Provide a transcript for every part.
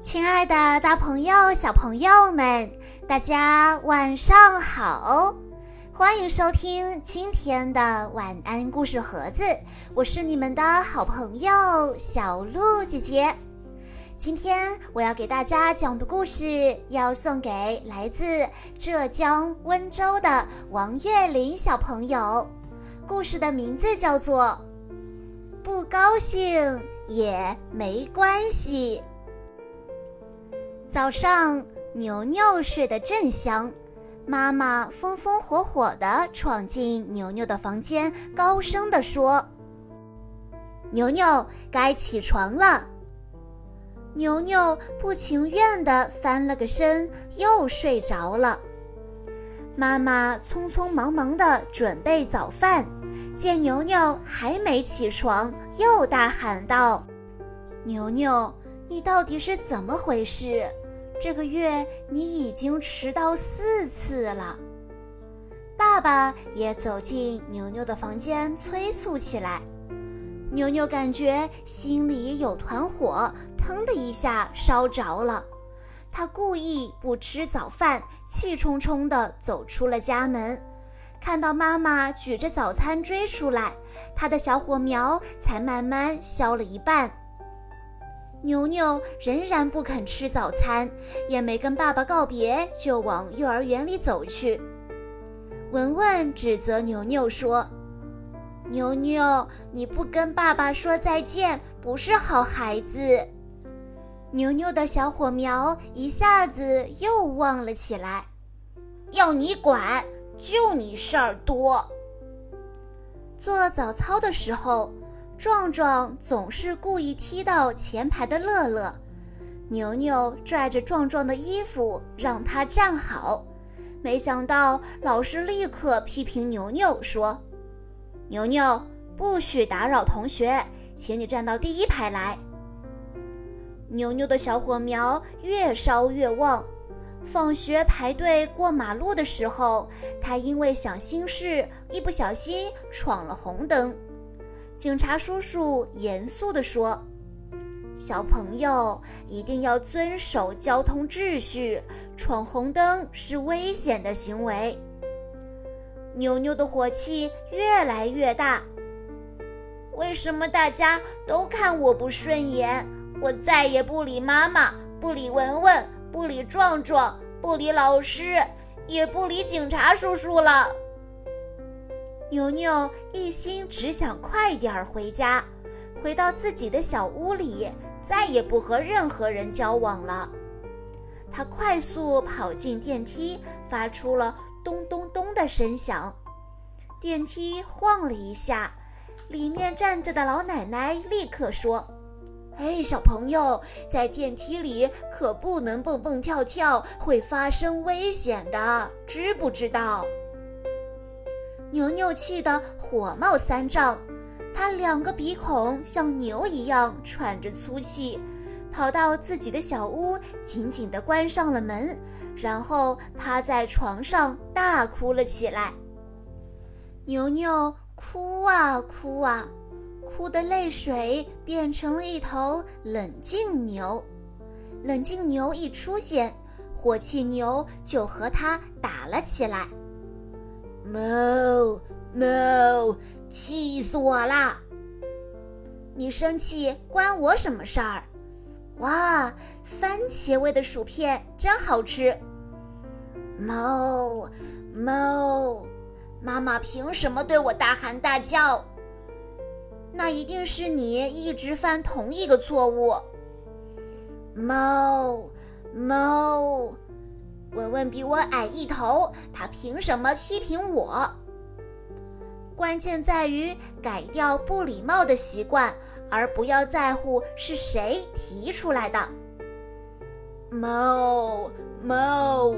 亲爱的，大朋友、小朋友们，大家晚上好！欢迎收听今天的晚安故事盒子，我是你们的好朋友小鹿姐姐。今天我要给大家讲的故事，要送给来自浙江温州的王月玲小朋友。故事的名字叫做《不高兴也没关系》。早上，牛牛睡得正香，妈妈风风火火地闯进牛牛的房间，高声地说：“牛牛，该起床了。”牛牛不情愿地翻了个身，又睡着了。妈妈匆匆忙忙地准备早饭，见牛牛还没起床，又大喊道：“牛牛！”你到底是怎么回事？这个月你已经迟到四次了。爸爸也走进牛牛的房间，催促起来。牛牛感觉心里有团火，腾的一下烧着了。他故意不吃早饭，气冲冲地走出了家门。看到妈妈举着早餐追出来，他的小火苗才慢慢消了一半。牛牛仍然不肯吃早餐，也没跟爸爸告别，就往幼儿园里走去。文文指责牛牛说：“牛牛，你不跟爸爸说再见，不是好孩子。”牛牛的小火苗一下子又旺了起来。要你管，就你事儿多。做早操的时候。壮壮总是故意踢到前排的乐乐，牛牛拽着壮壮的衣服让他站好，没想到老师立刻批评牛牛说：“牛牛不许打扰同学，请你站到第一排来。”牛牛的小火苗越烧越旺，放学排队过马路的时候，他因为想心事，一不小心闯了红灯。警察叔叔严肃地说：“小朋友一定要遵守交通秩序，闯红灯是危险的行为。”牛牛的火气越来越大。为什么大家都看我不顺眼？我再也不理妈妈，不理文文，不理壮壮，不理老师，也不理警察叔叔了。牛牛一心只想快点儿回家，回到自己的小屋里，再也不和任何人交往了。他快速跑进电梯，发出了咚咚咚的声响。电梯晃了一下，里面站着的老奶奶立刻说：“哎，小朋友，在电梯里可不能蹦蹦跳跳，会发生危险的，知不知道？”牛牛气得火冒三丈，他两个鼻孔像牛一样喘着粗气，跑到自己的小屋，紧紧地关上了门，然后趴在床上大哭了起来。牛牛哭啊哭啊，哭的泪水变成了一头冷静牛。冷静牛一出现，火气牛就和他打了起来。猫猫，气死我啦！你生气关我什么事儿？哇，番茄味的薯片真好吃！猫猫，妈妈凭什么对我大喊大叫？那一定是你一直犯同一个错误。猫猫。文文比我矮一头，他凭什么批评我？关键在于改掉不礼貌的习惯，而不要在乎是谁提出来的。猫猫，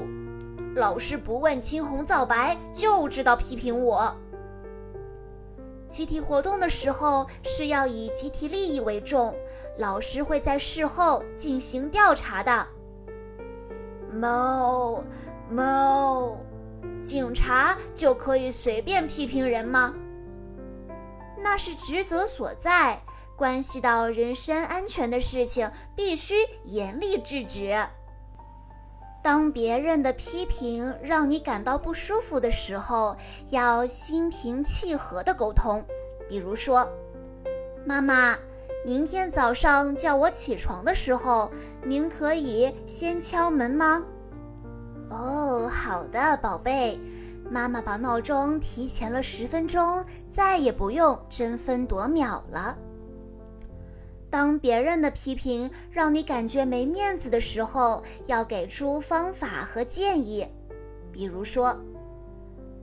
老师不问青红皂白就知道批评我。集体活动的时候是要以集体利益为重，老师会在事后进行调查的。猫猫，警察就可以随便批评人吗？那是职责所在，关系到人身安全的事情，必须严厉制止。当别人的批评让你感到不舒服的时候，要心平气和地沟通。比如说，妈妈，明天早上叫我起床的时候，您可以先敲门吗？哦，好的，宝贝。妈妈把闹钟提前了十分钟，再也不用争分夺秒了。当别人的批评让你感觉没面子的时候，要给出方法和建议。比如说，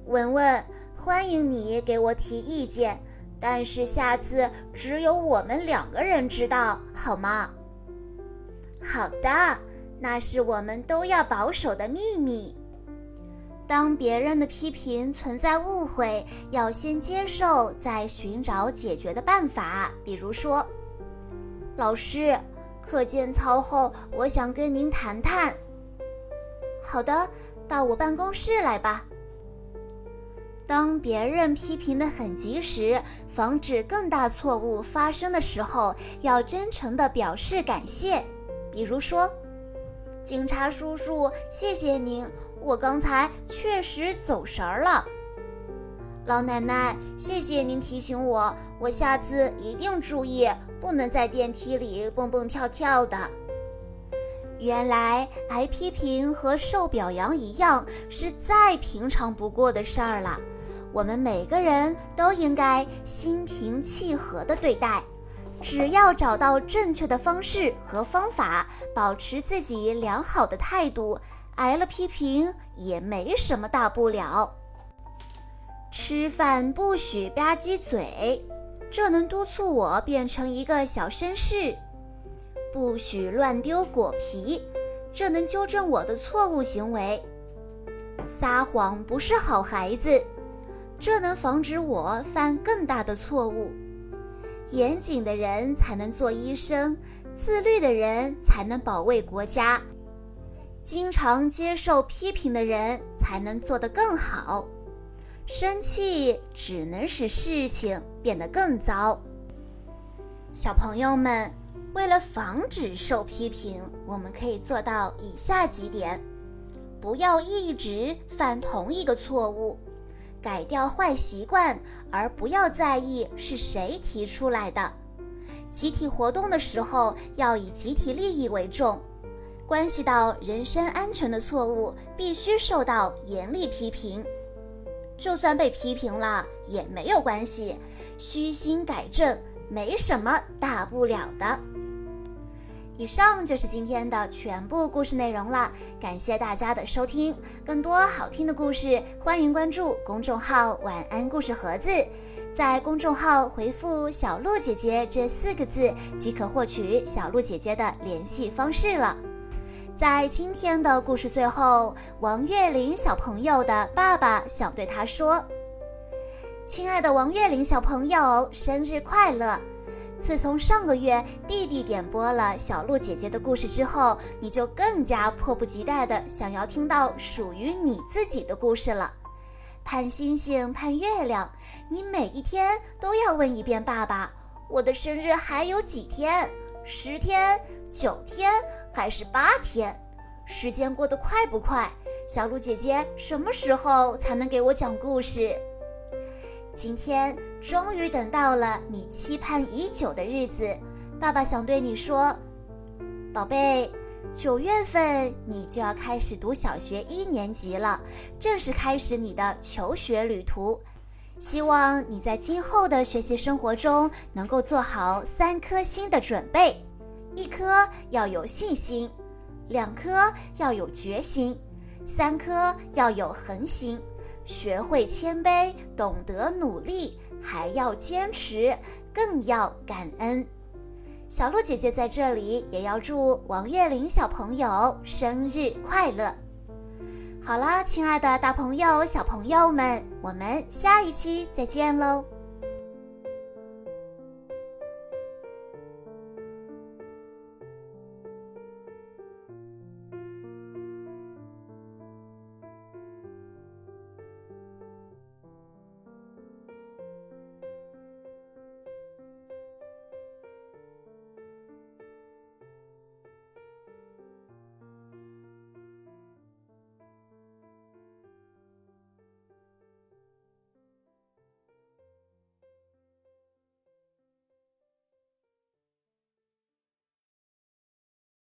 文文，欢迎你给我提意见，但是下次只有我们两个人知道，好吗？好的，那是我们都要保守的秘密。当别人的批评存在误会，要先接受，再寻找解决的办法。比如说。老师，课间操后，我想跟您谈谈。好的，到我办公室来吧。当别人批评的很及时，防止更大错误发生的时候，要真诚的表示感谢。比如说，警察叔叔，谢谢您，我刚才确实走神儿了。老奶奶，谢谢您提醒我，我下次一定注意。不能在电梯里蹦蹦跳跳的。原来挨批评和受表扬一样，是再平常不过的事儿了。我们每个人都应该心平气和地对待，只要找到正确的方式和方法，保持自己良好的态度，挨了批评也没什么大不了。吃饭不许吧唧嘴。这能督促我变成一个小绅士，不许乱丢果皮。这能纠正我的错误行为。撒谎不是好孩子，这能防止我犯更大的错误。严谨的人才能做医生，自律的人才能保卫国家。经常接受批评的人才能做得更好。生气只能使事情变得更糟。小朋友们，为了防止受批评，我们可以做到以下几点：不要一直犯同一个错误，改掉坏习惯，而不要在意是谁提出来的。集体活动的时候要以集体利益为重，关系到人身安全的错误必须受到严厉批评。就算被批评了也没有关系，虚心改正没什么大不了的。以上就是今天的全部故事内容了，感谢大家的收听。更多好听的故事，欢迎关注公众号“晚安故事盒子”，在公众号回复“小鹿姐姐”这四个字，即可获取小鹿姐姐的联系方式了。在今天的故事最后，王月玲小朋友的爸爸想对他说：“亲爱的王月玲小朋友，生日快乐！自从上个月弟弟点播了小鹿姐姐的故事之后，你就更加迫不及待地想要听到属于你自己的故事了。盼星星盼月亮，你每一天都要问一遍爸爸：我的生日还有几天？十天？九天？”还是八天，时间过得快不快？小鹿姐姐什么时候才能给我讲故事？今天终于等到了你期盼已久的日子，爸爸想对你说，宝贝，九月份你就要开始读小学一年级了，正式开始你的求学旅途。希望你在今后的学习生活中能够做好三颗心的准备。一颗要有信心，两颗要有决心，三颗要有恒心。学会谦卑，懂得努力，还要坚持，更要感恩。小鹿姐姐在这里也要祝王月玲小朋友生日快乐。好了，亲爱的大朋友、小朋友们，我们下一期再见喽。